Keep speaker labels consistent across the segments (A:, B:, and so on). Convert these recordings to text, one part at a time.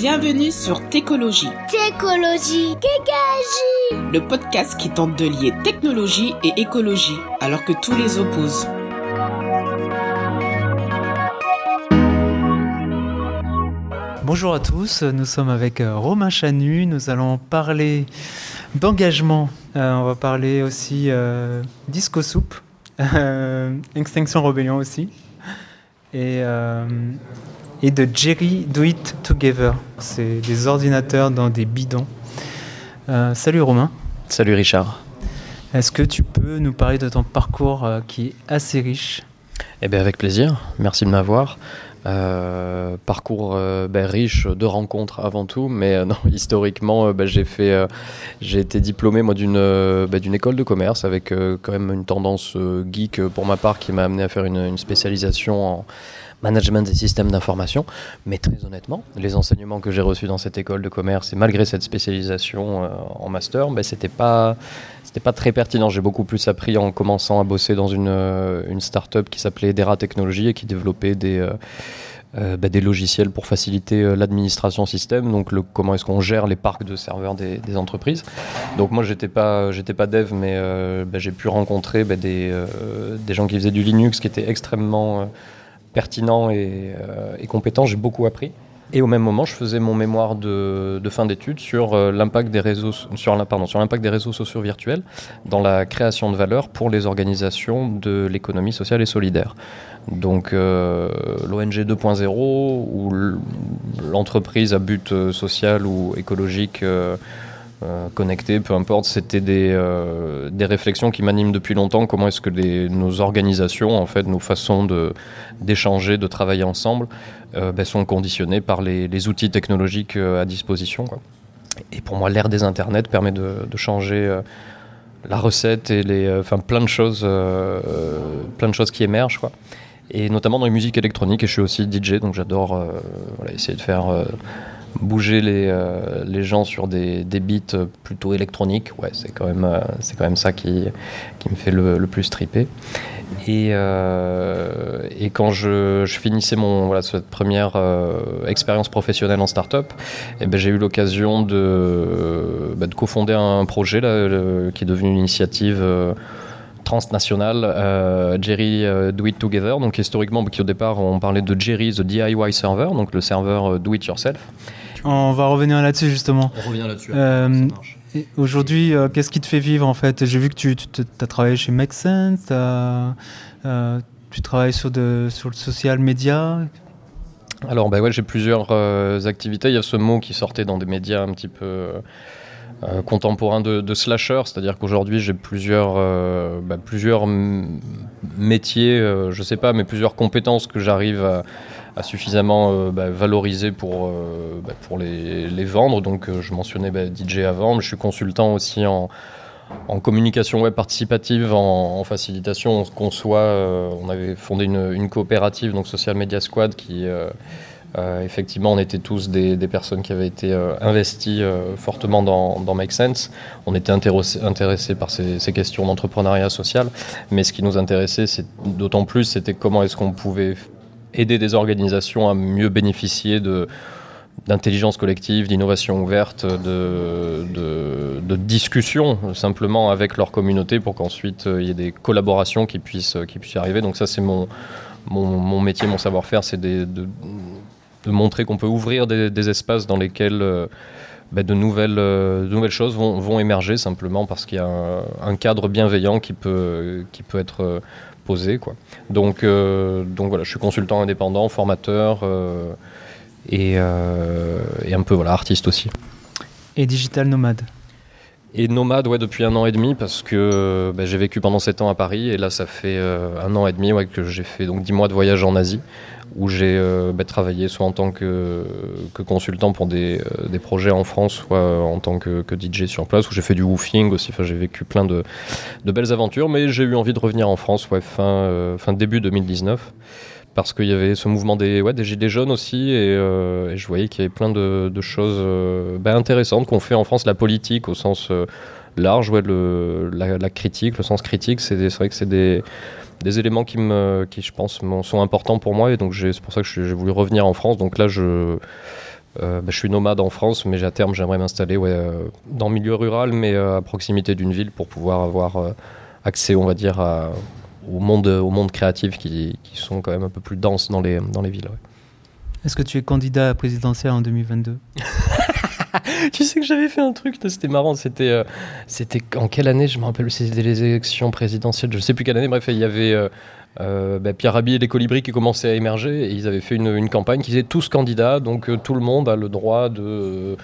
A: Bienvenue sur Técologie.
B: Técologie, Kékagie.
A: Le podcast qui tente de lier technologie et écologie, alors que tous les opposent.
C: Bonjour à tous, nous sommes avec euh, Romain Chanu, nous allons parler d'engagement, euh, on va parler aussi euh, Disco Soup, euh, Extinction Rebellion aussi, et, euh, et de Jerry Do It Together, c'est des ordinateurs dans des bidons. Euh, salut Romain,
D: Salut Richard.
C: est-ce que tu peux nous parler de ton parcours euh, qui est assez riche?
D: Eh bien avec plaisir, merci de m'avoir. Euh, parcours euh, ben, riche de rencontres avant tout, mais euh, non, historiquement, ben, j'ai fait, j'ai été diplômé moi d'une ben, d'une école de commerce avec quand même une tendance geek pour ma part qui m'a amené à faire une, une spécialisation en management des systèmes d'information. Mais très honnêtement, les enseignements que j'ai reçus dans cette école de commerce et malgré cette spécialisation euh, en master, ben, c'était pas pas très pertinent. J'ai beaucoup plus appris en commençant à bosser dans une, euh, une start-up qui s'appelait Dera Technologies et qui développait des, euh, bah, des logiciels pour faciliter l'administration système. Donc, comment est-ce qu'on gère les parcs de serveurs des, entreprises. Donc, moi, j'étais pas, pas dev, mais bah, j'ai pu rencontrer bah, des, des gens qui faisaient du Linux qui étaient extrêmement pertinents et, euh, et compétents. J'ai beaucoup appris. Et au même moment, je faisais mon mémoire de, fin d'études sur euh, l'impact des réseaux l'impact des réseaux sociaux virtuels dans la création de valeur pour les organisations de l'économie sociale et solidaire. Donc euh, l'ONG 2.0 ou l'entreprise à but euh, social ou écologique euh, connecté, peu importe, c'était des, euh, des réflexions qui m'animent depuis longtemps. Comment est-ce que nos organisations, en fait, nos façons d'échanger, de, travailler ensemble, euh, ben, sont conditionnées par les, les outils technologiques à disposition. Et pour moi, l'ère des internets permet de, de changer la recette et les, enfin plein de choses, plein de choses qui émergent. Et notamment dans les musiques électroniques. Et je suis aussi DJ, donc j'adore essayer de faire bouger les, euh, les gens sur des, des beats euh, plutôt électroniques. Ouais, c'est quand même, euh, quand même ça qui, qui me fait le, le plus triper. Et, et quand je, finissais mon, voilà, cette première expérience professionnelle en start-up, eh ben, j'ai eu l'occasion de, bah, de cofonder un projet là, qui est devenu une initiative euh, transnationale, euh, Jerry euh, Do It Together. Donc historiquement, qui au départ, on parlait de Jerry, the DIY server, donc le serveur euh, Do It Yourself.
C: On va revenir là-dessus justement.
D: On revient là-dessus.
C: Euh, Aujourd'hui, euh, qu'est-ce qui te fait vivre en fait? J'ai vu que tu, as travaillé chez Make Sense, euh, tu travailles sur, de, sur le social media.
D: Alors, bah ouais, j'ai plusieurs euh, activités. Il y a ce mot qui sortait dans des médias un petit peu euh, contemporains de, de slasher, c'est-à-dire qu'aujourd'hui j'ai plusieurs, euh, bah, plusieurs métiers, euh, je sais pas, mais plusieurs compétences que j'arrive à, suffisamment euh, bah, valoriser pour, bah, pour les, vendre. Donc, je mentionnais DJ avant, mais je suis consultant aussi en communication web participative, en, facilitation, on conçoit, on avait fondé une, une coopérative, donc Social Media Squad, qui euh, effectivement, on était tous des, personnes qui avaient été euh, investies euh, fortement dans, Make Sense. On était intéressés par ces, questions d'entrepreneuriat social, mais ce qui nous intéressait, d'autant plus, c'était comment est-ce qu'on pouvait aider des organisations à mieux bénéficier de d'intelligence collective, d'innovation ouverte, de, de, discussion simplement avec leur communauté pour qu'ensuite euh, il y ait des collaborations qui puissent, qui puissent arriver. Donc ça c'est mon, mon, mon métier, mon savoir-faire, c'est de, de montrer qu'on peut ouvrir des, des espaces dans lesquels euh, bah, de, nouvelles, euh, de nouvelles choses vont, vont émerger simplement parce qu'il y a un, un cadre bienveillant qui peut, qui peut être euh, posé. Quoi. Donc, donc voilà, je suis consultant indépendant, formateur et, et un peu voilà, artiste aussi.
C: Et digital nomade?
D: Et nomade, ouais, depuis un an et demi, parce que bah, j'ai vécu pendant 7 ans à Paris, et là, ça fait euh, un an et demi ouais, que j'ai fait donc 10 mois de voyage en Asie, où j'ai euh, bah, travaillé soit en tant que, consultant pour des, euh, des projets en France, soit euh, en tant que, DJ sur place, où j'ai fait du woofing aussi, enfin, j'ai vécu plein de, belles aventures, mais j'ai eu envie de revenir en France ouais, fin, début 2019 parce qu'il y avait ce mouvement des, ouais, gilets jaunes aussi, et, je voyais qu'il y avait plein de, choses ben, intéressantes qu'on fait en France, la politique au sens large, ouais, la, critique, le sens critique, c'est vrai que c'est des, des éléments qui, me, qui je pense, sont importants pour moi, et donc c'est pour ça que j'ai voulu revenir en France. Donc là, je, bah, je suis nomade en France, mais à terme, j'aimerais m'installer ouais, dans le milieu rural, mais à proximité d'une ville pour pouvoir avoir accès, on va dire, au, monde, au monde créatif qui, qui, sont quand même un peu plus denses dans les, dans les villes.
C: Est-ce que tu es candidat à présidentiel en 2022
D: tu sais que j'avais fait un truc, c'était marrant. C'était, euh, c'était en quelle année Je me rappelle, c'était les élections présidentielles. Je sais plus quelle année. Bref, il y avait euh, euh, bah, Pierre Rabhi et les Colibris qui commençaient à émerger et ils avaient fait une, campagne qui disait tous candidats, donc tout le monde a le droit de.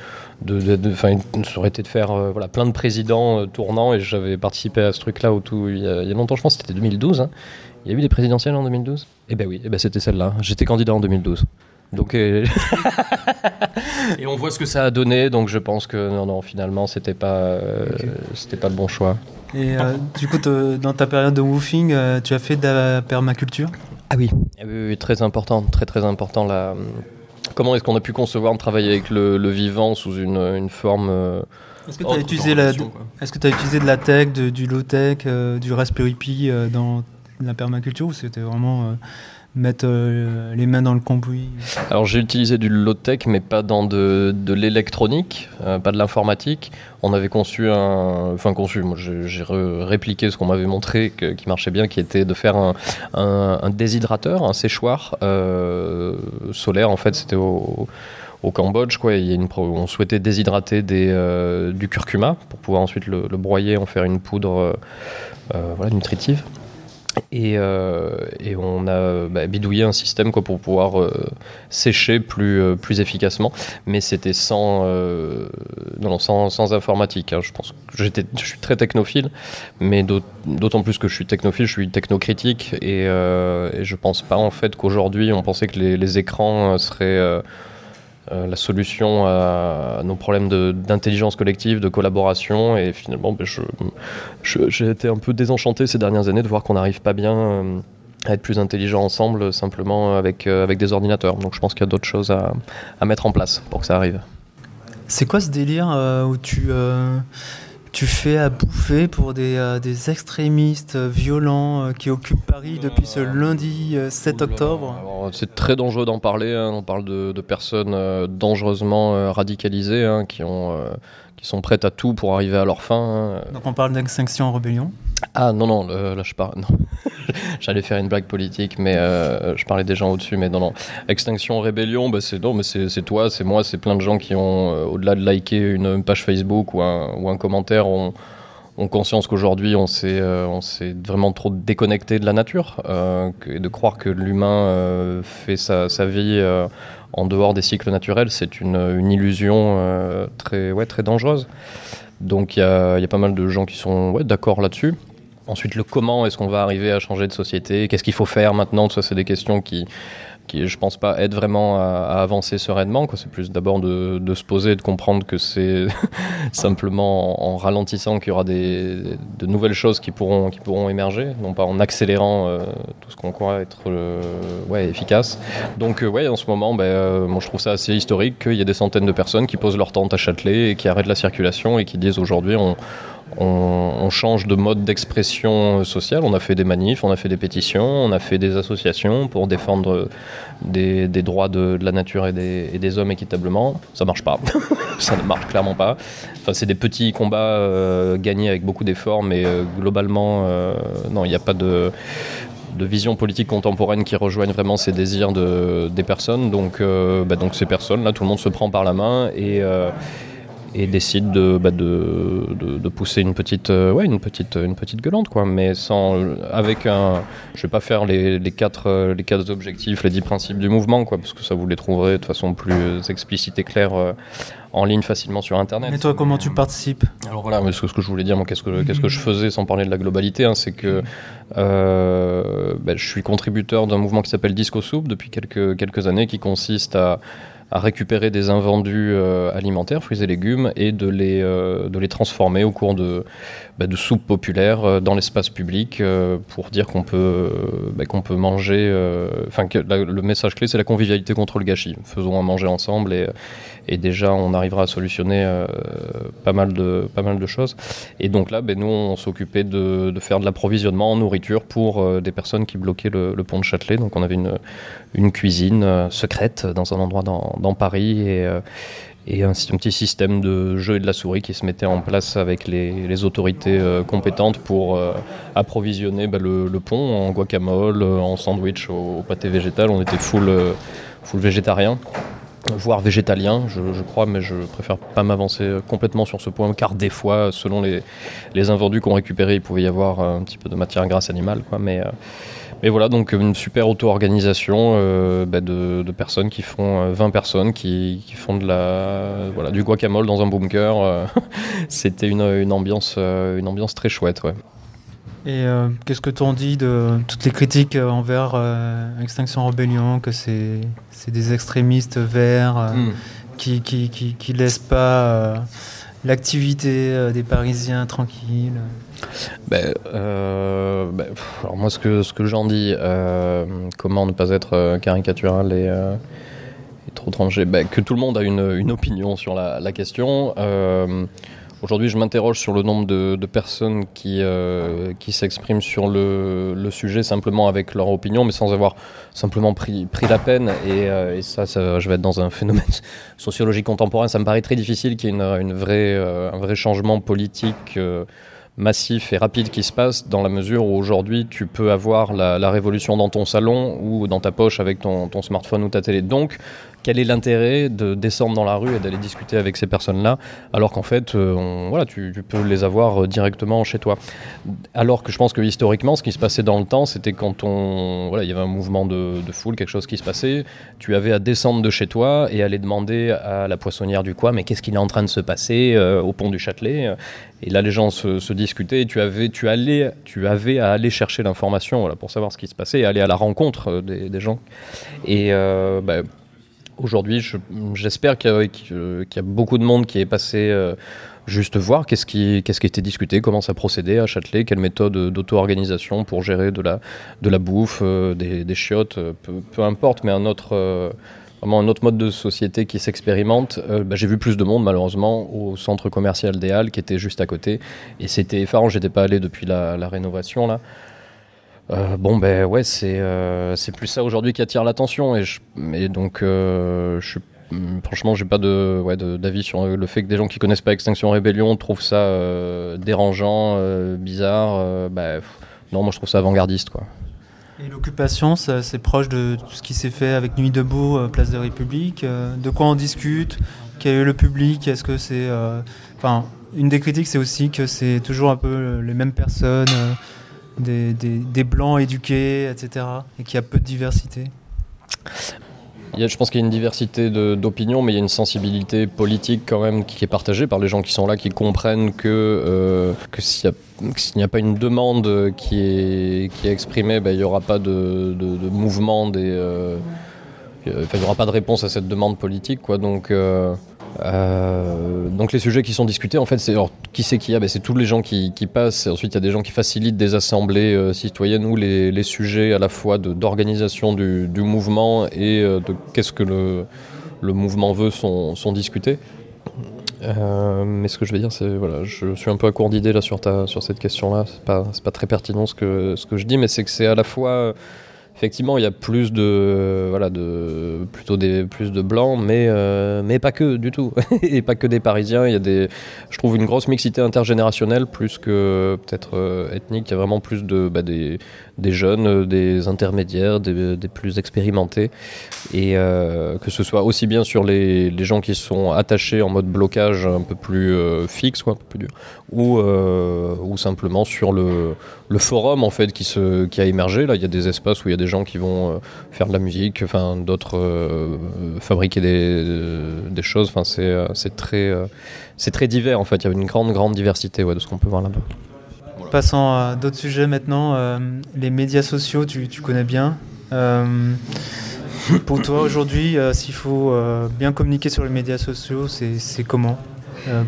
D: de, ça aurait été de faire voilà, plein de présidents tournants et j'avais participé à ce truc-là il, y a longtemps, je pense c'était 2012. Hein. Il y a eu des présidentielles en 2012 Eh ben oui, eh ben c'était celle-là. J'étais candidat en 2012. Donc, et on voit ce que ça a donné, donc je pense que non, non, finalement, c'était pas, euh, c'était pas le bon choix.
C: Et euh, du coup, dans ta période de woofing, tu as fait de la permaculture?
D: Ah oui. oui, très important, très très important. La... Comment est-ce qu'on a pu concevoir de travailler avec le, vivant sous une, une forme
C: est-ce que tu as, utilisé la, est-ce que as utilisé de la tech, du low-tech, du Raspberry Pi dans la permaculture ou c'était vraiment mettre euh, les mains dans le cambouis
D: Alors j'ai utilisé du low-tech mais pas dans de, de l'électronique, euh, pas de l'informatique. On avait conçu un... Enfin conçu, moi j'ai répliqué ce qu'on m'avait montré qui marchait bien, qui était de faire un, un, déshydrateur, un séchoir euh, solaire en fait c'était au Cambodge. Quoi. Il y a une, on souhaitait déshydrater du curcuma pour pouvoir ensuite le, broyer, en faire une poudre nutritive. Euh, et, on a bah, bidouillé un système quoi, pour pouvoir euh, sécher plus, euh, plus efficacement, mais c'était sans, non, sans, sans, informatique. Hein. Je pense je suis très technophile, mais d'autant plus que je suis technophile, je suis technocritique, et, et je pense pas en fait qu'aujourd'hui on pensait que les écrans seraient euh, la solution à, nos problèmes d'intelligence collective, de collaboration. Et finalement, ben, j'ai été un peu désenchanté ces dernières années de voir qu'on n'arrive pas bien euh, à être plus intelligents ensemble simplement avec, euh, avec des ordinateurs. Donc je pense qu'il y a d'autres choses à, à, mettre en place pour que ça arrive.
C: C'est quoi ce délire où tu tu fais à bouffer pour des, euh, des extrémistes violents euh, qui occupent Paris depuis ce lundi 7 euh, octobre
D: C'est très dangereux d'en parler. Hein. On parle de, de personnes dangereusement radicalisées hein, qui, ont, qui sont prêtes à tout pour arriver à leur fin.
C: Hein. Donc on parle d'extinction en rébellion?
D: Ah non, non, là je parle. J'allais faire une blague politique, mais euh, je parlais des gens au-dessus. Mais non, non. Extinction, rébellion, bah, c'est non, mais c'est toi, c'est moi, c'est plein de gens qui ont, euh, au-delà de liker une, page Facebook ou un, ou un commentaire, ont, ont conscience qu'aujourd'hui on s'est euh, on s'est vraiment trop déconnecté de la nature et de croire que l'humain fait sa, sa vie en dehors des cycles naturels, c'est une, une, illusion très, ouais, très dangereuse. Donc il y a, y a, pas mal de gens qui sont ouais, d'accord là-dessus. Ensuite, le comment est-ce qu'on va arriver à changer de société? Qu'est-ce qu'il faut faire maintenant? Ça, c'est des questions qui, qui, je pense pas, aident vraiment à, avancer sereinement. C'est plus d'abord de, se poser et de comprendre que c'est simplement en, ralentissant qu'il y aura des, de nouvelles choses qui pourront, qui pourront émerger, non pas en accélérant euh, tout ce qu'on croit être euh, ouais, efficace. Donc, euh, ouais, en ce moment, ben, moi, je trouve ça assez historique qu'il y ait des centaines de personnes qui posent leur tente à Châtelet et qui arrêtent la circulation et qui disent aujourd'hui, on, change de mode d'expression sociale. On a fait des manifs, on a fait des pétitions, on a fait des associations pour défendre des, droits de, la nature et des, hommes équitablement. Ça marche pas. ça ne marche clairement pas. Enfin, c'est des petits combats euh, gagnés avec beaucoup d'efforts, mais euh, globalement, euh, non, il n'y a pas de vision politique contemporaine qui rejoignent vraiment ces désirs des personnes. Donc, bah, ces personnes, là, tout le monde se prend par la main et, et décide de, bah de, de, pousser une petite, euh, ouais, une petite, une petite gueulante, quoi. Mais sans, avec un, je vais pas faire les, les quatre, euh, les quatre objectifs, les dix principes du mouvement, quoi, parce que ça vous les trouverez de façon plus explicite et claire euh, en ligne facilement sur Internet.
C: Mais toi, comment tu participes?
D: Alors voilà, mais ce, que je voulais dire, moi, qu'est-ce que, qu'est-ce que je faisais sans parler de la globalité, hein, c'est que bah, je suis contributeur d'un mouvement qui s'appelle Disco Soup depuis quelques, quelques années, qui consiste à à récupérer des invendus euh, alimentaires, fruits et légumes, et de les, euh, de les transformer au cours de, bah, de soupes populaires euh, dans l'espace public pour dire qu'on peut, bah, qu'on peut manger. Enfin, le message clé, c'est la convivialité contre le gâchis. Faisons à manger ensemble et, et déjà on arrivera à solutionner pas, mal de, pas mal de choses. Et donc là, ben, nous on s'occupait de, faire de l'approvisionnement en nourriture pour des personnes qui bloquaient le, pont de Châtelet. Donc on avait une, une cuisine secrète dans un endroit dans, dans Paris et et un, petit système de jeu et de la souris qui se mettait en place avec les, autorités euh, compétentes pour euh, approvisionner bah, le, pont en guacamole, euh, en sandwich au, pâté végétal. On était full, full végétarien, voire végétalien, je, crois, mais je préfère pas m'avancer complètement sur ce point, car des fois, selon les, les invendus qu'on récupérait, il pouvait y avoir un petit peu de matière grasse animale. Quoi, mais, et voilà, donc une super auto-organisation euh, bah, de, personnes qui font 20 euh, personnes qui, font de la, voilà, du guacamole dans un bunker. Euh. C'était une, ambiance, une ambiance très chouette. Ouais.
C: Et qu'est-ce que t'en dis de toutes les critiques envers Extinction Rebellion, que c'est des extrémistes verts hmm. qui, qui, qui, qui, laissent pas l'activité des Parisiens tranquille
D: ben, euh, ben, alors moi, ce que, ce que j'en dis, euh, comment ne pas être euh, caricatural et, trop tranché? Ben, Que tout le monde a une, une opinion sur la, la question. Aujourd'hui, je m'interroge sur le nombre de, personnes qui, qui s'expriment sur le, sujet simplement avec leur opinion, mais sans avoir simplement pris, pris la peine. Et, et ça, je vais être dans un phénomène sociologique contemporain. Ça me paraît très difficile qu'il y ait une, une vraie, un vrai changement politique massif et rapide qui se passe dans la mesure où aujourd'hui tu peux avoir la, révolution dans ton salon ou dans ta poche avec ton, ton smartphone ou ta télé. Donc quel est l'intérêt de descendre dans la rue et d'aller discuter avec ces personnes-là, alors qu'en fait, euh, voilà, tu, peux les avoir euh, directement chez toi. Alors que je pense que historiquement, ce qui se passait dans le temps, c'était quand on, voilà, il y avait un mouvement de, foule, quelque chose qui se passait, tu avais à descendre de chez toi et aller demander à la poissonnière du coin, mais qu'est-ce qu'il est en train de se passer euh, au pont du Châtelet Et là, les gens se, discutaient et tu avais, tu, allais, tu avais à aller chercher l'information voilà, pour savoir ce qui se passait et aller à la rencontre des, gens. Et bah, Aujourd'hui, j'espère qu'il y, a beaucoup de monde qui est passé euh, juste voir qu'est-ce qui, était discuté, comment ça procédait à Châtelet, quelle méthode d'auto-organisation pour gérer de la, bouffe, euh, des, chiottes, euh, peu, importe, mais un autre, un autre mode de société qui s'expérimente. Bah, j'ai vu plus de monde malheureusement au centre commercial des Halles qui était juste à côté et c'était effarant. J'étais pas allé depuis la, la rénovation là. Euh, bon ben ouais c'est euh, c'est plus ça aujourd'hui qui attire l'attention et, je, donc euh, je franchement j'ai pas de ouais, d'avis sur le fait que des gens qui connaissent pas Extinction Rébellion trouvent ça dérangeant bizarre ben, non moi je trouve ça avant-gardiste quoi.
C: Et l'occupation c'est proche de tout ce qui s'est fait avec Nuit debout place de République de quoi on discute quel est le public est-ce que c'est enfin une des critiques c'est aussi que c'est toujours un peu les mêmes personnes des, des, blancs éduqués, etc. Et qu'il y a peu de diversité
D: je pense qu'il y a une diversité d'opinions, mais il y a une sensibilité politique quand même qui est partagée par les gens qui sont là, qui comprennent que, euh, que s'il n'y a, pas une demande qui est, qui est exprimée, ben, il n'y aura pas de, de, mouvement, des, euh, il n'y aura pas de réponse à cette demande politique. Quoi, donc, euh, euh, donc les sujets qui sont discutés, en fait, c'est qui c'est qui a? Ben, C'est tous les gens qui, passent. ensuite, il y a des gens qui facilitent des assemblées euh, citoyennes où les, sujets à la fois d'organisation du, mouvement et euh, de qu'est-ce que le, le, mouvement veut sont, sont discutés. mais ce que je veux dire, c'est voilà, je suis un peu à court d'idées là sur ta sur cette question-là. C'est pas pas très pertinent ce que ce que je dis, mais c'est que c'est à la fois effectivement, il y a plus de, voilà, de, plutôt des, plus de blancs, mais, euh, mais pas que du tout. et pas que des Parisiens. Il y a des, je trouve une grosse mixité intergénérationnelle, plus que peut-être euh, ethnique. Il y a vraiment plus de, bah, des, des jeunes, des intermédiaires, des, plus expérimentés. Et euh, que ce soit aussi bien sur les, les, gens qui sont attachés en mode blocage un peu plus fixe, un peu plus dur, ou, ou simplement sur le, le forum en fait qui, se, qui a émergé. Là, il y a des espaces où il y a des gens qui vont euh, faire de la musique, enfin d'autres euh, fabriquer des, des choses. Enfin, c'est, euh, très, c'est très divers en fait. Il y a une grande grande diversité ouais, de ce qu'on peut voir là-bas.
C: Passons à d'autres sujets maintenant. les médias sociaux, tu, tu connais bien. pour toi aujourd'hui, s'il faut bien communiquer sur les médias sociaux, c'est comment?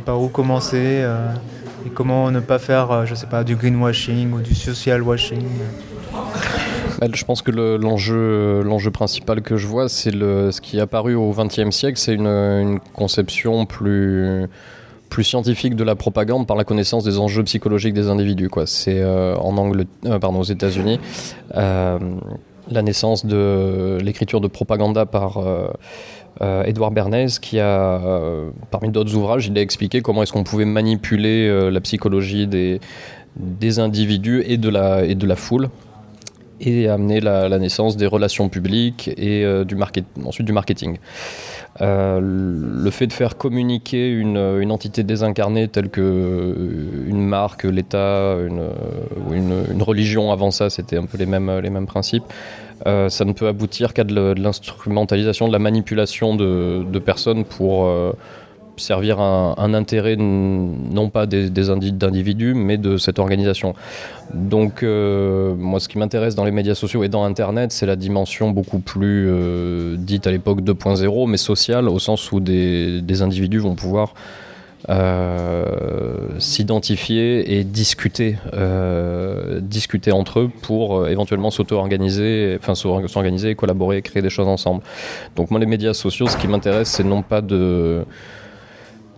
C: Par où commencer? Comment ne pas faire, je sais pas, du greenwashing ou du social washing?
D: Bah, Je pense que l'enjeu l'enjeu principal que je vois, c'est ce qui est apparu au XXe siècle, c'est une, conception plus scientifique de la propagande par la connaissance des enjeux psychologiques des individus. C'est euh, en Angleterre, pardon, aux États-Unis la naissance de l'écriture de propaganda par euh, Edouard Bernays, qui a, euh, parmi d'autres ouvrages, il a expliqué comment est-ce qu'on pouvait manipuler euh, la psychologie des, des individus et de la, et de la foule et amener la, naissance des relations publiques et du market, ensuite du marketing. le fait de faire communiquer une, une entité désincarnée telle que une marque, l'État, une, une, une, religion avant ça, c'était un peu les mêmes, les mêmes principes. Euh, ça ne peut aboutir qu'à de l'instrumentalisation, de la manipulation de, personnes pour euh, servir un, intérêt non pas des, d'individus, mais de cette organisation. Donc, euh, moi, ce qui m'intéresse dans les médias sociaux et dans Internet, c'est la dimension beaucoup plus dite à l'époque 2.0, mais sociale, au sens où des individus vont pouvoir euh, s'identifier et discuter, euh, discuter entre eux pour euh, éventuellement s'auto-organiser, enfin s'organiser, collaborer, créer des choses ensemble. Donc moi les médias sociaux, ce qui m'intéresse, c'est non pas de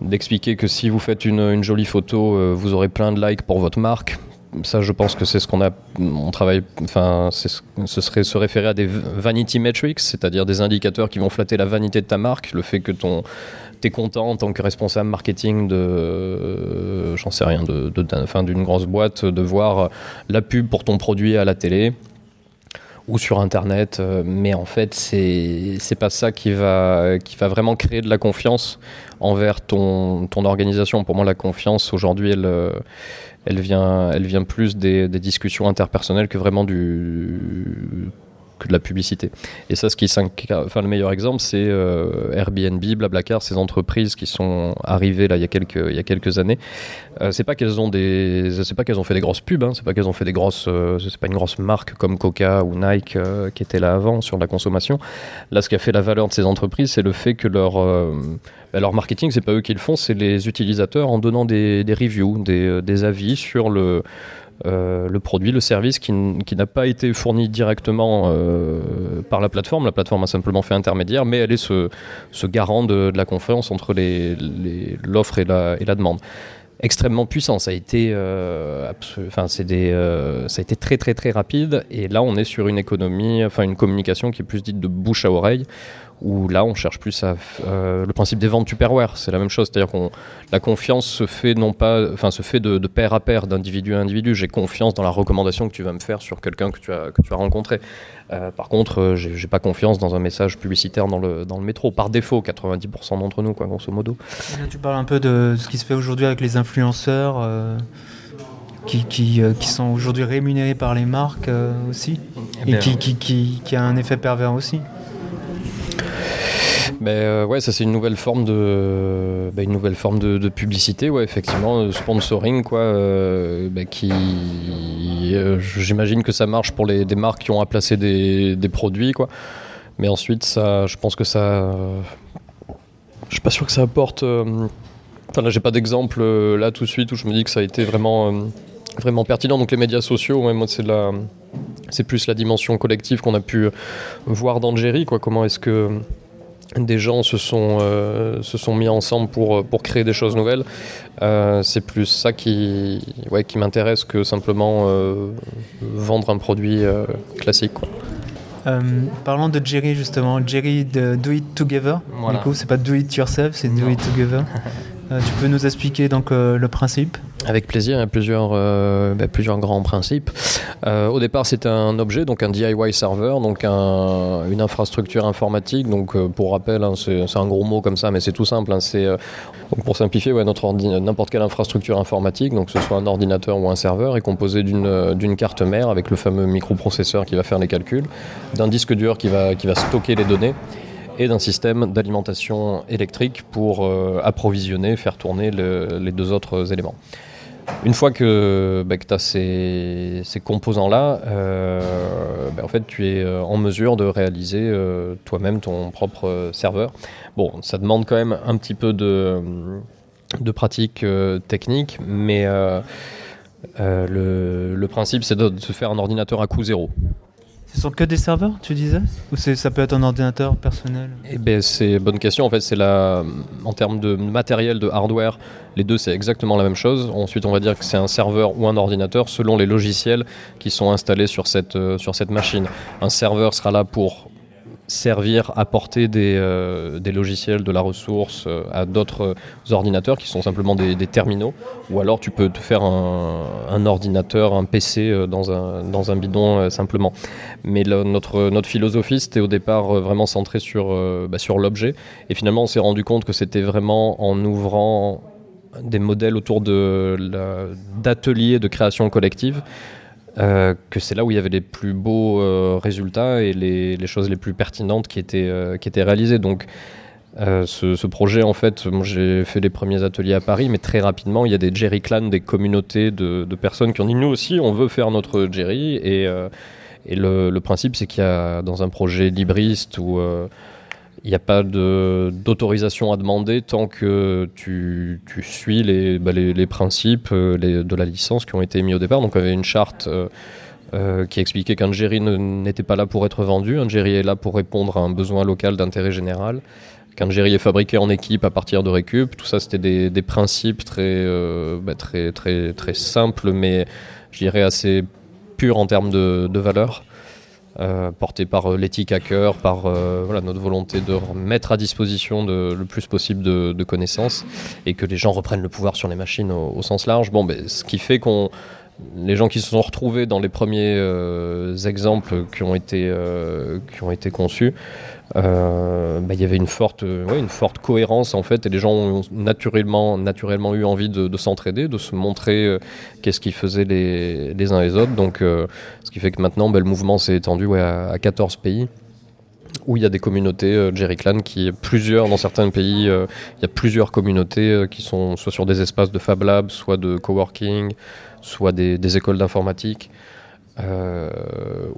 D: d'expliquer que si vous faites une, une jolie photo, vous aurez plein de likes pour votre marque ça, je pense que c'est ce qu'on a. On travaille. Enfin, ce serait se référer à des vanity metrics, c'est-à-dire des indicateurs qui vont flatter la vanité de ta marque, le fait que ton t'es content en tant que responsable marketing de, euh, j'en sais rien, de, d'une grosse boîte, de voir la pub pour ton produit à la télé ou sur internet, euh, mais en fait c'est c'est pas ça qui va qui va vraiment créer de la confiance envers ton ton organisation. Pour moi, la confiance aujourd'hui, elle euh, elle vient, elle vient plus des, des, discussions interpersonnelles que vraiment du que de la publicité. Et ça, ce qui enfin, le meilleur exemple, c'est euh, Airbnb, Blablacar, ces entreprises qui sont arrivées là il y a quelques, années. Euh, c'est pas qu'elles ont des, c'est pas qu'elles ont fait des grosses pubs, hein, c'est pas qu'elles ont fait des grosses, euh, c'est pas une grosse marque comme Coca ou Nike qui était là avant sur la consommation. Là, ce qui a fait la valeur de ces entreprises, c'est le fait que leur bah, leur marketing, c'est pas eux qui le font, c'est les utilisateurs en donnant des, reviews, des avis sur le euh, le produit, le service qui, n'a pas été fourni directement euh, par la plateforme. La plateforme a simplement fait intermédiaire, mais elle est ce, garant de, la confiance entre l'offre et, la, demande extrêmement puissant. Ça a été, euh, enfin, des, ça a été très très très rapide. Et là, on est sur une économie, enfin une communication qui est plus dite de bouche à oreille, où là on cherche plus à euh, le principe des ventes tupperware c'est la même chose. C'est-à-dire qu'on la confiance se fait non pas enfin se fait de, de pair à pair d'individu à individu. J'ai confiance dans la recommandation que tu vas me faire sur quelqu'un que tu as que tu as rencontré. Euh, par contre euh, j'ai pas confiance dans un message publicitaire dans le dans le métro. Par défaut 90% d'entre nous quoi grosso modo.
C: Tu parles un peu de ce qui se fait aujourd'hui avec les influenceurs qui, qui, qui, sont aujourd'hui rémunérés par les marques aussi eh et qui, qui, qui, qui a un effet pervers aussi
D: mais euh, ouais, ça c'est une nouvelle forme de, bah, une nouvelle forme de, publicité, ouais, effectivement, sponsoring, quoi, euh, bah, qui, euh, j'imagine que ça marche pour les des marques qui ont à placer des, des, produits, quoi. Mais ensuite, ça, je pense que ça, je suis pas sûr que ça apporte. Enfin là, j'ai pas d'exemple là tout de suite où je me dis que ça a été vraiment, vraiment pertinent. Donc les médias sociaux, moi c'est la, c'est plus la dimension collective qu'on a pu voir dans Jerry, quoi. Comment est-ce que des gens se sont, euh, se sont mis ensemble pour, euh, pour créer des choses nouvelles. Euh, c'est plus ça qui, ouais, qui m'intéresse que simplement vendre un produit classique. Quoi.
C: parlons de Jerry justement, Jerry de Do It Together. Du coup, c'est pas Do It Yourself, c'est Do It Together. tu peux nous expliquer donc le principe
D: avec plaisir, il y a plusieurs, euh, ben, plusieurs grands principes. Euh, au départ, c'était un objet, donc un DIY server, donc un, une infrastructure informatique. Donc, euh, pour rappel, hein, c'est un gros mot comme ça, mais c'est tout simple. Hein, c'est pour simplifier, ouais, notre n'importe quelle infrastructure informatique, donc que ce soit un ordinateur ou un serveur, est composé d'une carte mère avec le fameux microprocesseur qui va faire les calculs, d'un disque dur qui va, qui va stocker les données et d'un système d'alimentation électrique pour approvisionner, faire tourner les deux autres éléments. Une fois que, bah, tu as ces, composants-là, euh, bah, en fait, tu es euh, en mesure de réaliser euh, toi-même ton propre serveur. Bon, ça demande quand même un petit peu de, de pratique technique, mais le, principe, c'est de, se faire un ordinateur à coût zéro.
C: Ce sont que des serveurs, tu disais Ou ça peut être un ordinateur personnel
D: Eh ben, c'est bonne question. En fait, c'est la, en termes de matériel, de hardware, les deux c'est exactement la même chose. Ensuite, on va dire que c'est un serveur ou un ordinateur selon les logiciels qui sont installés sur cette, euh, sur cette machine. Un serveur sera là pour servir, apporter des, euh, des logiciels, de la ressource euh, à d'autres ordinateurs qui sont simplement des, terminaux. Ou alors tu peux te faire un, ordinateur, un PC euh, dans, un, bidon simplement. Mais notre, philosophie, c'était au départ vraiment centré bah, sur l'objet. Et finalement, on s'est rendu compte que c'était vraiment en ouvrant des modèles autour d'ateliers de création collective euh, que c'est là où il y avait les plus beaux euh, résultats et les, choses les plus pertinentes qui étaient, euh, qui étaient réalisées. Donc, ce, projet, en fait, j'ai fait les premiers ateliers à Paris, mais très rapidement, il y a des Jerry Clans, des communautés de, personnes qui ont dit nous aussi, on veut faire notre Jerry. Et, le, principe, c'est qu'il y a dans un projet libriste ou il n'y a pas d'autorisation à demander tant que tu, suis les, bah, principes euh, de la licence qui ont été mis au départ. Donc, il y avait une charte euh, euh, qui expliquait qu'un Jerry n'était pas là pour être vendu. Un Jerry est là pour répondre à un besoin local d'intérêt général. Qu'un Jerry est fabriqué en équipe à partir de récup. Tout ça, c'était des, des, principes très, bah, très, très, très simples, mais je dirais assez purs en termes de, de valeur. Euh, porté par euh, l'éthique à cœur, par euh, voilà, notre volonté de mettre à disposition le plus possible de, de, connaissances et que les gens reprennent le pouvoir sur les machines au, au sens large. Bon, ben, ce qui fait qu'on les gens qui se sont retrouvés dans les premiers euh, exemples qui ont été, euh, qui ont été conçus, euh, bah, il y avait une forte, une forte cohérence en fait, et les gens ont naturellement, naturellement eu envie de, de s'entraider, de se montrer qu'est-ce qu'ils faisaient les, les, uns les autres. Donc, ce qui fait que maintenant, bah, le mouvement s'est étendu à, 14 pays où il y a des communautés euh, Jerry Clan qui plusieurs dans certains pays il y a plusieurs communautés qui sont soit sur des espaces de Fab Lab soit de coworking soit des, écoles d'informatique, euh,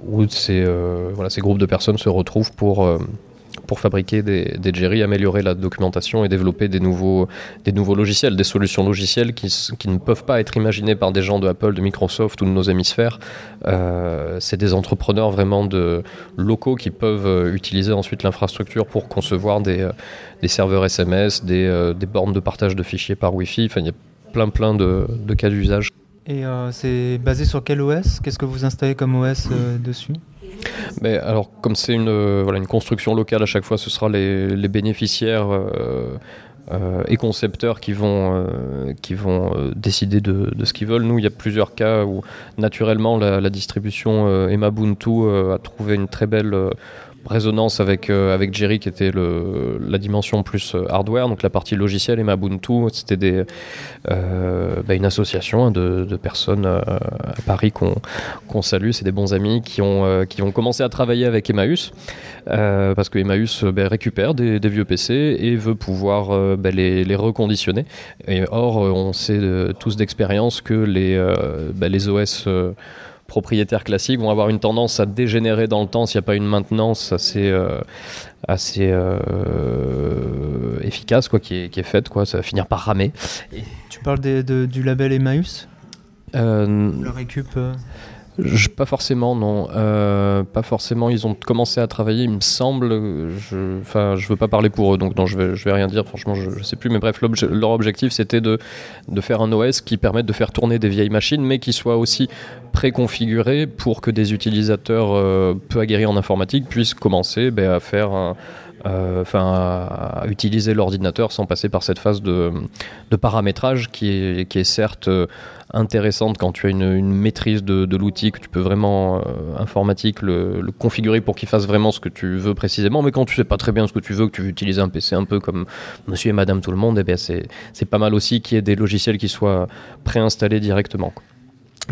D: où ces, euh, ces groupes de personnes se retrouvent pour, euh, fabriquer des, des Jerry, améliorer la documentation et développer des nouveaux, logiciels, des solutions logicielles qui, ne peuvent pas être imaginées par des gens de Apple, de Microsoft ou de nos hémisphères. C'est des entrepreneurs vraiment de locaux qui peuvent utiliser ensuite l'infrastructure pour concevoir des, serveurs SMS, des, bornes de partage de fichiers par Wi-Fi. Enfin, il y a plein plein de cas d'usage.
C: Et euh, c'est basé sur quel OS Qu'est-ce que vous installez comme OS euh, dessus?
D: Mais alors, comme c'est une, euh, voilà, une construction locale, à chaque fois, ce sera les, bénéficiaires et concepteurs qui vont, qui vont décider de, de ce qu'ils veulent. Nous, il y a plusieurs cas où, naturellement, la, la distribution Emabuntu a trouvé une très belle résonance avec, euh, avec Jerry qui était le, la dimension plus euh, hardware, donc la partie logicielle et Mabuntu, c'était des, euh, bah, une association hein, de, personnes euh, à Paris qu'on qu salue, c'est des bons amis qui ont, qui ont commencé à travailler avec Emmaüs, parce que Emmaüs bah, récupère des, vieux PC et veut pouvoir bah, les, les, reconditionner. Et or, on sait tous d'expérience que les, les OS propriétaires classiques vont avoir une tendance à dégénérer dans le temps s'il n'y a pas une maintenance assez, euh, assez euh, efficace quoi, qui, est, qui est faite. Quoi. Ça va finir par ramer.
C: Et... Tu parles des, de, du label Emmaüs?
D: Euh,
C: Le récup.
D: Pas forcément, non. Euh, pas forcément. Ils ont commencé à travailler, il me semble. Je, enfin, je veux pas parler pour eux, donc je vais, vais rien dire. Franchement, je, je sais plus. Mais bref, leur objectif, c'était de, de faire un OS qui permette de faire tourner des vieilles machines, mais qui soit aussi préconfiguré pour que des utilisateurs euh, peu aguerris en informatique puissent commencer ben, à faire un, enfin à, utiliser l'ordinateur sans passer par cette phase de, paramétrage qui est, certes euh, intéressante quand tu as une, maîtrise de, l'outil que tu peux vraiment euh, informatique le, configurer pour qu'il fasse vraiment ce que tu veux précisément mais quand tu sais pas très bien ce que tu veux que tu veux utiliser un PC un peu comme monsieur et madame tout le monde eh bien c'est pas mal aussi qu'il y ait des logiciels qui soient préinstallés directement.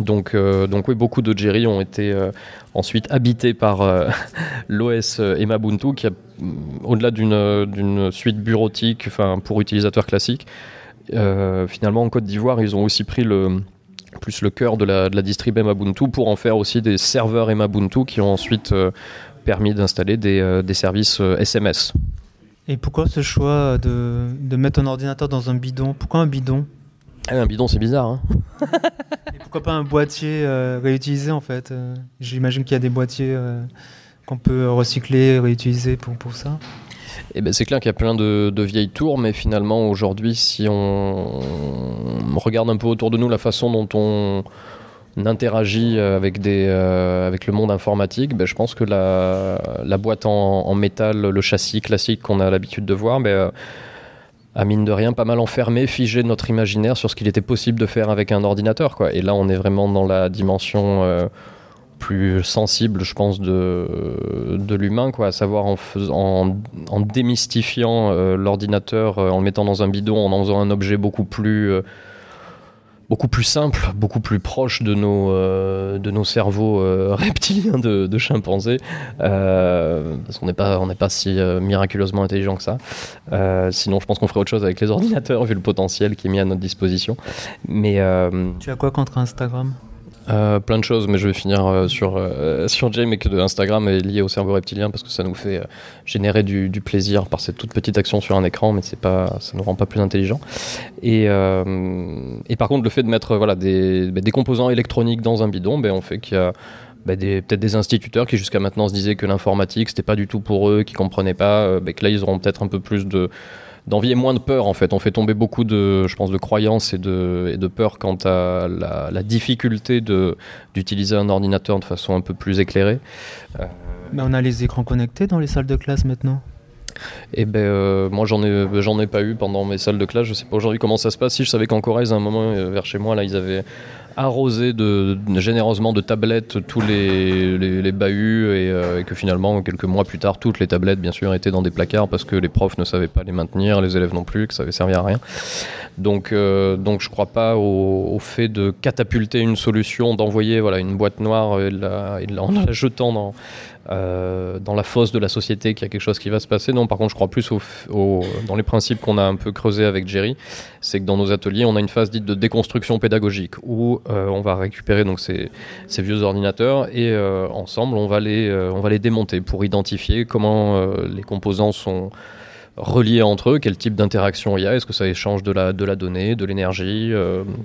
D: Donc, euh, donc oui, beaucoup de Jerry ont été euh, ensuite habités par euh, l'OS Emabuntu, qui a, au-delà d'une suite bureautique, pour utilisateurs classiques, euh, finalement en Côte d'Ivoire, ils ont aussi pris le plus le cœur de la, de la distrib Emabuntu pour en faire aussi des serveurs Emabuntu qui ont ensuite euh, permis d'installer des, euh, des services SMS.
C: Et pourquoi ce choix de, de mettre un ordinateur dans un bidon? Pourquoi un bidon?
D: Ah, un bidon, c'est bizarre. Hein
C: pourquoi pas un boîtier réutilisé en fait J'imagine qu'il y a des boîtiers qu'on peut recycler, réutiliser pour, pour ça.
D: Eh ben, c'est clair qu'il y a plein de, vieilles tours, mais finalement aujourd'hui, si on, regarde un peu autour de nous la façon dont on interagit avec, des, euh, avec le monde informatique, ben, je pense que la, la boîte en, métal, le châssis classique qu'on a l'habitude de voir, ben, euh, a mine de rien pas mal enfermé, figé notre imaginaire sur ce qu'il était possible de faire avec un ordinateur. Quoi. Et là, on est vraiment dans la dimension... Euh, plus sensible, je pense, de, l'humain, quoi, à savoir en, faisant, en, démystifiant euh, l'ordinateur, euh, en le mettant dans un bidon, en en faisant un objet beaucoup plus, beaucoup plus simple, beaucoup plus proche de nos, de nos cerveaux reptiliens de, chimpanzés, parce qu'on n'est pas, pas si miraculeusement intelligent que ça. sinon, je pense qu'on ferait autre chose avec les ordinateurs, vu le potentiel qui est mis à notre disposition. Mais,
C: tu as quoi contre Instagram?
D: Euh, plein de choses, mais je vais finir euh, sur, euh, sur Jay, mais que Instagram est lié au cerveau reptilien parce que ça nous fait générer du, plaisir par cette toute petite action sur un écran, mais c'est pas, ça nous rend pas plus intelligent. Et, et par contre, le fait de mettre voilà, des, bah, des composants électroniques dans un bidon, ben, on fait qu'il y a bah, peut-être des instituteurs qui jusqu'à maintenant se disaient que l'informatique c'était pas du tout pour eux, qui comprenaient pas, que là ils auront peut-être un peu plus de d'envie et moins de peur en fait. On fait tomber beaucoup de, croyances et de, et peur quant à la, difficulté d'utiliser un ordinateur de façon un peu plus éclairée.
C: Euh, Mais on a les écrans connectés dans les salles de classe maintenant
D: et eh ben euh, moi j'en ai j'en ai pas eu pendant mes salles de classe. Je sais pas aujourd'hui comment ça se passe. Si je savais qu'en Corrèze à un moment euh, vers chez moi là ils avaient arrosé généreusement de tablettes tous les, les, bahuts euh, et, que finalement, quelques mois plus tard, toutes les tablettes, bien sûr, étaient dans des placards parce que les profs ne savaient pas les maintenir, les élèves non plus, que ça avait servi à rien. Donc, donc je crois pas au, fait de catapulter une solution, d'envoyer voilà, une boîte noire et, la, en la jetant dans, euh, dans la fosse de la société qu'il y a quelque chose qui va se passer. Non, par contre, je crois plus dans les principes qu'on a un peu creusés avec Jerry. C'est que dans nos ateliers, on a une phase dite de déconstruction pédagogique où euh, on va récupérer donc ces, vieux ordinateurs et euh, ensemble, on va, les, démonter pour identifier comment les composants sont reliés entre eux, quel type d'interaction il y a, est-ce que ça échange de la donnée, de l'énergie,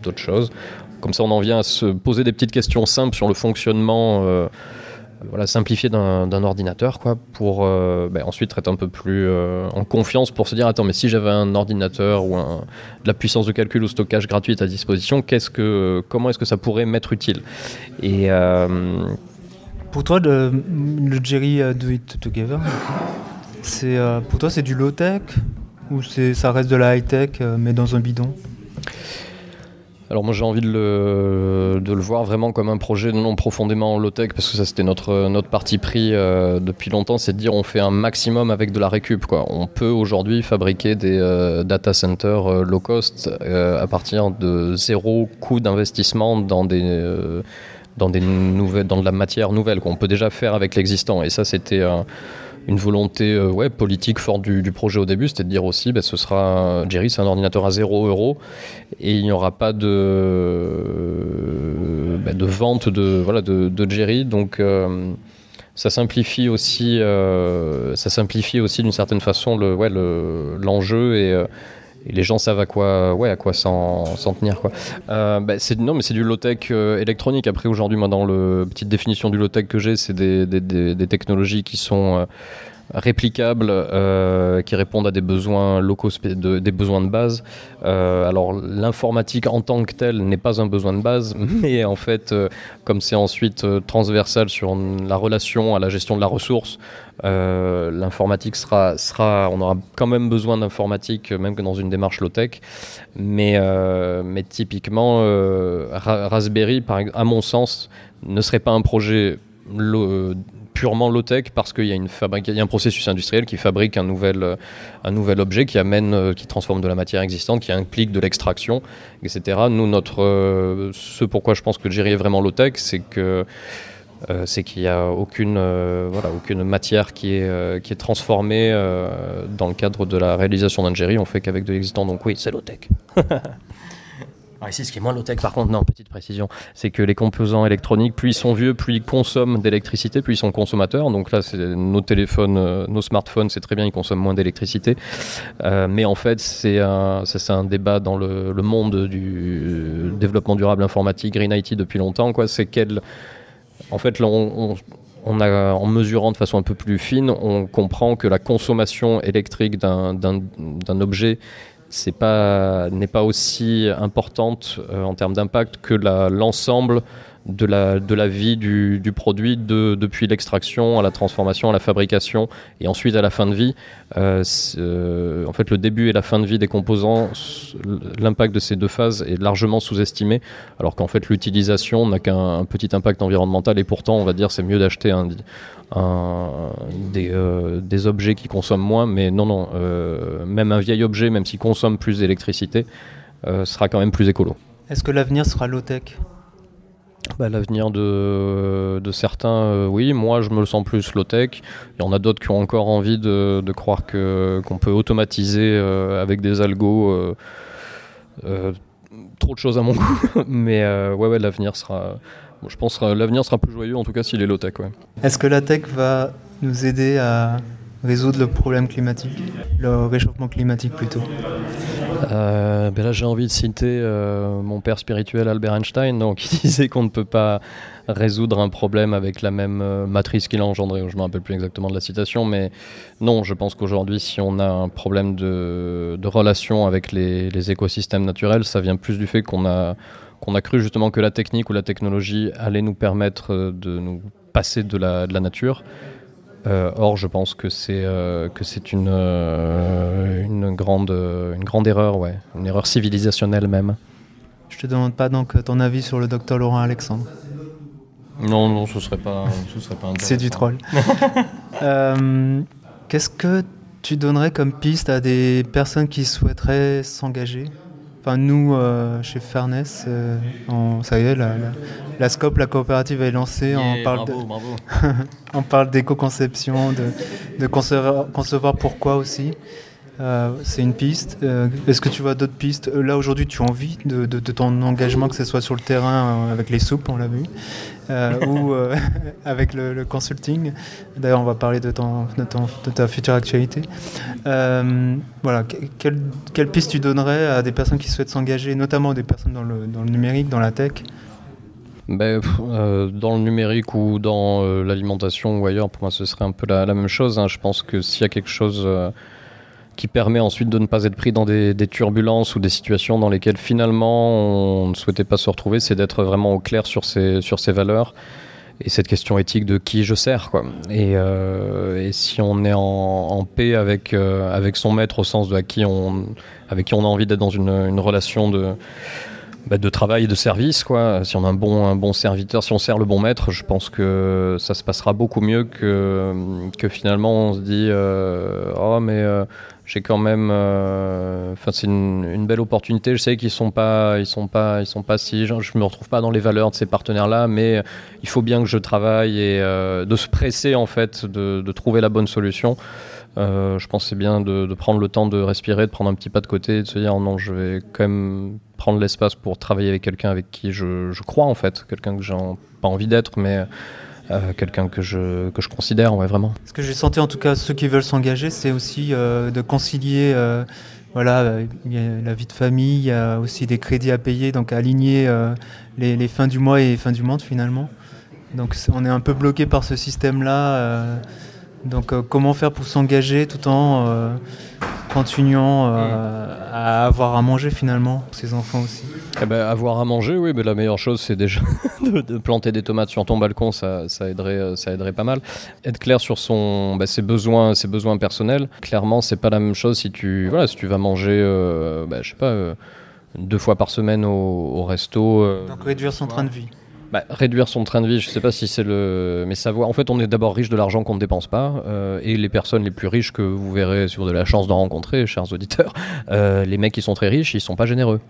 D: d'autres choses. Comme ça, on en vient à se poser des petites questions simples sur le fonctionnement voilà, simplifié d'un ordinateur, quoi, pour euh, ben, ensuite être un peu plus euh, en confiance pour se dire attends, mais si j'avais un ordinateur ou de la puissance de calcul ou stockage gratuite à disposition, qu'est-ce que, comment est-ce que ça pourrait m'être utile? Et euh,
C: pour toi, le, le Jerry Do It Together, c'est pour toi c'est du low tech ou ça reste de la high tech mais dans un bidon?
D: Alors moi j'ai envie de le, voir vraiment comme un projet non profondément low-tech parce que ça c'était notre, notre parti pris euh, depuis longtemps, c'est de dire on fait un maximum avec de la récup. Quoi. On peut aujourd'hui fabriquer des euh, data centers euh, low cost à partir de zéro coût d'investissement dans des, dans, des nouvelles, dans de la matière nouvelle qu'on peut déjà faire avec l'existant. Et ça c'était une volonté euh, ouais, politique forte du, projet au début, c'était de dire aussi, bah, ce sera Jerry, c'est un ordinateur à 0 euros et il n'y aura pas de, bah, de vente de, voilà, de, Jerry. Donc euh, ça simplifie aussi, euh, aussi d'une certaine façon le, ouais, l'enjeu et et les gens savent à quoi, ouais, à quoi s'en, tenir. Quoi. Euh, bah, c'est, non, mais c'est du low-tech électronique. Après, aujourd'hui, moi, dans la petite définition du low-tech que j'ai, c'est des, des, des, technologies qui sont réplicables, euh, qui répondent à des besoins locaux, de, des besoins de base. Euh, alors l'informatique en tant que telle n'est pas un besoin de base, mais en fait, euh, comme c'est ensuite transversal sur la relation à la gestion de la ressource, l'informatique sera, sera, on aura quand même besoin d'informatique, même que dans une démarche low-tech. Mais, mais typiquement, Raspberry, par, à mon sens, ne serait pas un projet purement low-tech parce qu'il y, a un processus industriel qui fabrique un nouvel, un nouvel objet qui amène, euh, qui transforme de la matière existante, qui implique de l'extraction, etc. Nous, notre, euh, ce pourquoi je pense que Jerry est vraiment low-tech, c'est que euh, c'est qu'il n'y a aucune, voilà, aucune matière qui est, qui est transformée dans le cadre de la réalisation d'un Jerry. On fait qu'avec de l'existant. Donc oui, c'est low-tech. Ah, ici, ce qui est moins low-tech, par contre, non, petite précision, c'est que les composants électroniques, plus ils sont vieux, plus ils consomment d'électricité, plus ils sont consommateurs. Donc là, c'est nos téléphones, euh, nos smartphones, c'est très bien, ils consomment moins d'électricité. Euh, mais en fait, c'est un, débat dans le, monde du développement durable informatique, Green IT, depuis longtemps. Quoi. C'est quel. En fait, on, on en mesurant de façon un peu plus fine, on comprend que la consommation électrique d'un objet c'est pas n'est pas aussi importante euh, en termes d'impact que l'ensemble de la, de la vie du, du produit de, depuis l'extraction à la transformation, à la fabrication et ensuite à la fin de vie. Euh, euh, en fait, le début et la fin de vie des composants, l'impact de ces deux phases est largement sous-estimé, alors qu'en fait l'utilisation n'a qu'un petit impact environnemental et pourtant, on va dire, c'est mieux d'acheter un, un, des, euh, des, objets qui consomment moins, mais non, non, même un vieil objet, même s'il consomme plus d'électricité, sera quand même plus écolo.
C: Est-ce que l'avenir sera low-tech?
D: Bah, L'avenir de, de, certains, euh, oui. Moi, je me le sens plus low-tech. Il y en a d'autres qui ont encore envie de, de croire que, qu'on peut automatiser euh, avec des algos euh, trop de choses à mon goût. Mais ouais, ouais, l'avenir sera. Je pense que l'avenir sera plus joyeux, en tout cas s'il est low-tech. Ouais.
C: Est-ce que la tech va nous aider à résoudre le problème climatique, le réchauffement climatique plutôt?
D: Euh, ben Là, j'ai envie de citer euh, mon père spirituel Albert Einstein, donc, qui disait qu'on ne peut pas résoudre un problème avec la même euh, matrice qu'il a engendré. Je ne me rappelle plus exactement de la citation, mais non, je pense qu'aujourd'hui, si on a un problème de, de relation avec les, les, écosystèmes naturels, ça vient plus du fait qu'on a, qu'on a cru justement que la technique ou la technologie allait nous permettre de nous passer de la, de la nature euh, or, je pense que c'est euh, que c'est une, euh, une, grande, une grande erreur, ouais, une erreur civilisationnelle même.
C: Je te demande pas donc ton avis sur le docteur Laurent Alexandre.
D: Non, non, ce serait pas, ce serait pas
C: C'est du troll. Qu'est-ce que tu donnerais comme piste à des personnes qui souhaiteraient s'engager? Enfin, nous, euh, chez Fairness, euh, ça y est, la, SCOP, la coopérative est lancée. on parle on parle d'éco-conception, de, de concevoir, concevoir, pourquoi aussi. Euh, c'est une piste. Est-ce que tu vois d'autres pistes Là, aujourd'hui, tu as envie de, de, ton engagement, que ce soit sur le terrain avec les soupes, on l'a vu, ou avec le, consulting. D'ailleurs, on va parler de, ton, de, ta future actualité. voilà, quelle, quelle, piste tu donnerais à des personnes qui souhaitent s'engager, notamment des personnes dans le, dans le numérique, dans la tech?
D: Ben, dans le numérique ou dans l'alimentation ou ailleurs, pour moi, ce serait un peu la, même chose. Hein. Je pense que s'il y a quelque chose qui permet ensuite de ne pas être pris dans des, turbulences ou des situations dans lesquelles finalement on ne souhaitait pas se retrouver, c'est d'être vraiment au clair sur ses, sur ses valeurs et cette question éthique de qui je sers. Quoi. Et, euh, et si on est en, paix avec, euh, avec son maître au sens de à qui on, avec qui on a envie d'être dans une, une relation de, bah, de travail et de service. Quoi. Si on a un bon, un bon serviteur, si on sert le bon maître, je pense que ça se passera beaucoup mieux que, que finalement on se dit euh, Oh, mais j'ai quand même euh, enfin c'est une, belle opportunité je sais qu'ils sont ils sont pas ils sont pas si je, me retrouve pas dans les valeurs de ces partenaires là mais il faut bien que je travaille et euh, de se presser en fait de, de trouver la bonne solution euh, je pense c'est bien de, prendre le temps de respirer de prendre un petit pas de côté de se dire non je vais quand même prendre l'espace pour travailler avec quelqu'un avec qui je, crois en fait quelqu'un que j'ai pas envie d'être mais euh, quelqu'un que je, que je considère, ouais, vraiment.
C: Ce que j'ai senti, en tout cas, ceux qui veulent s'engager, c'est aussi euh, de concilier euh, voilà, la vie de famille, il y a aussi des crédits à payer, donc aligner les, les, fins du mois et fins du monde finalement. Donc on est un peu bloqué par ce système-là. Donc comment faire pour s'engager tout en continuant à avoir à manger finalement pour ses enfants aussi
D: eh ben, avoir à manger, oui, mais la meilleure chose, c'est déjà de, planter des tomates sur ton balcon, ça, ça, aiderait, euh, ça aiderait pas mal. Être clair sur son, bah, ses, besoins, ses besoins personnels, clairement, c'est pas la même chose si tu, voilà, si tu vas manger, euh, bah, je sais pas, euh, deux fois par semaine au, au resto.
C: Donc réduire son train de vie.
D: Bah, réduire son train de vie, je ne sais pas si c'est le. Mais savoir. En fait, on est d'abord riche de l'argent qu'on ne dépense pas. Euh, et les personnes les plus riches que vous verrez, si vous avez la chance d'en rencontrer, chers auditeurs, euh, les mecs qui sont très riches, ils sont pas généreux.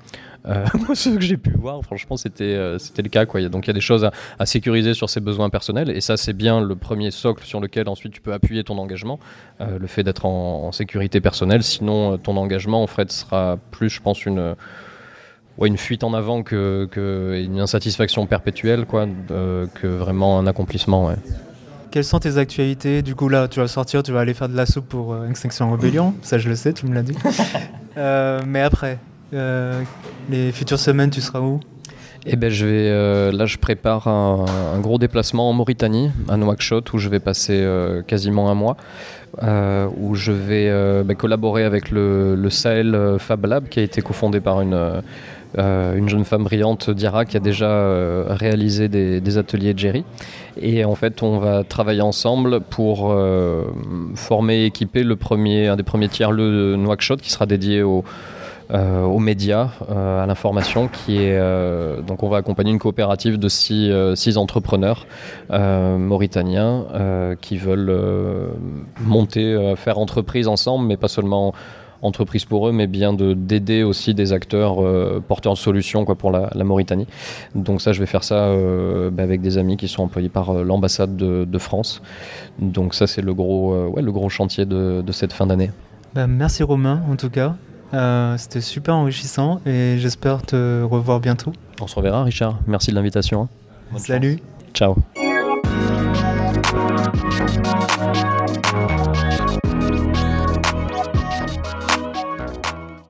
D: Euh, moi, ce que j'ai pu voir, franchement, c'était c'était le cas. Quoi. Donc, il y a des choses à, sécuriser sur ses besoins personnels. Et ça, c'est bien le premier socle sur lequel ensuite tu peux appuyer ton engagement. le fait d'être en, sécurité personnelle. Sinon, ton engagement, en fait, sera plus, je pense, une ouais, une fuite en avant que, que une insatisfaction perpétuelle, quoi, que vraiment un accomplissement. Ouais.
C: Quelles sont tes actualités? Du coup, là, tu vas sortir, tu vas aller faire de la soupe pour euh, Extinction Rebellion. Ça, je le sais, tu me l'as dit. Euh, mais après, euh, les futures semaines, tu seras où?
D: Eh ben, je vais, là, je prépare un, gros déplacement en Mauritanie, à Nouakchott, où je vais passer quasiment un mois, où je vais ben, collaborer avec le, le Sahel Fab Lab, qui a été cofondé par une euh, une jeune femme brillante d'Ira qui a déjà euh, réalisé des, ateliers Jerry. Et en fait, on va travailler ensemble pour euh, former et équiper le premier, un des premiers tiers-lieux de Nouakchott qui sera dédié aux médias, à l'information, donc on va accompagner une coopérative de six entrepreneurs mauritaniens qui veulent monter, faire entreprise ensemble, mais pas seulement entreprise pour eux, mais bien de d'aider aussi des acteurs euh, porteurs de solutions quoi, pour la, Mauritanie. Donc ça, je vais faire ça euh, bah, avec des amis qui sont employés par euh, l'ambassade de, France. Donc ça, c'est le gros, ouais, le gros chantier de, cette fin d'année.
C: Bah, merci Romain, en tout cas. C'était super enrichissant et j'espère te revoir bientôt.
D: On se reverra, Richard. Merci de l'invitation. Hein.
C: Salut.
D: Ciao.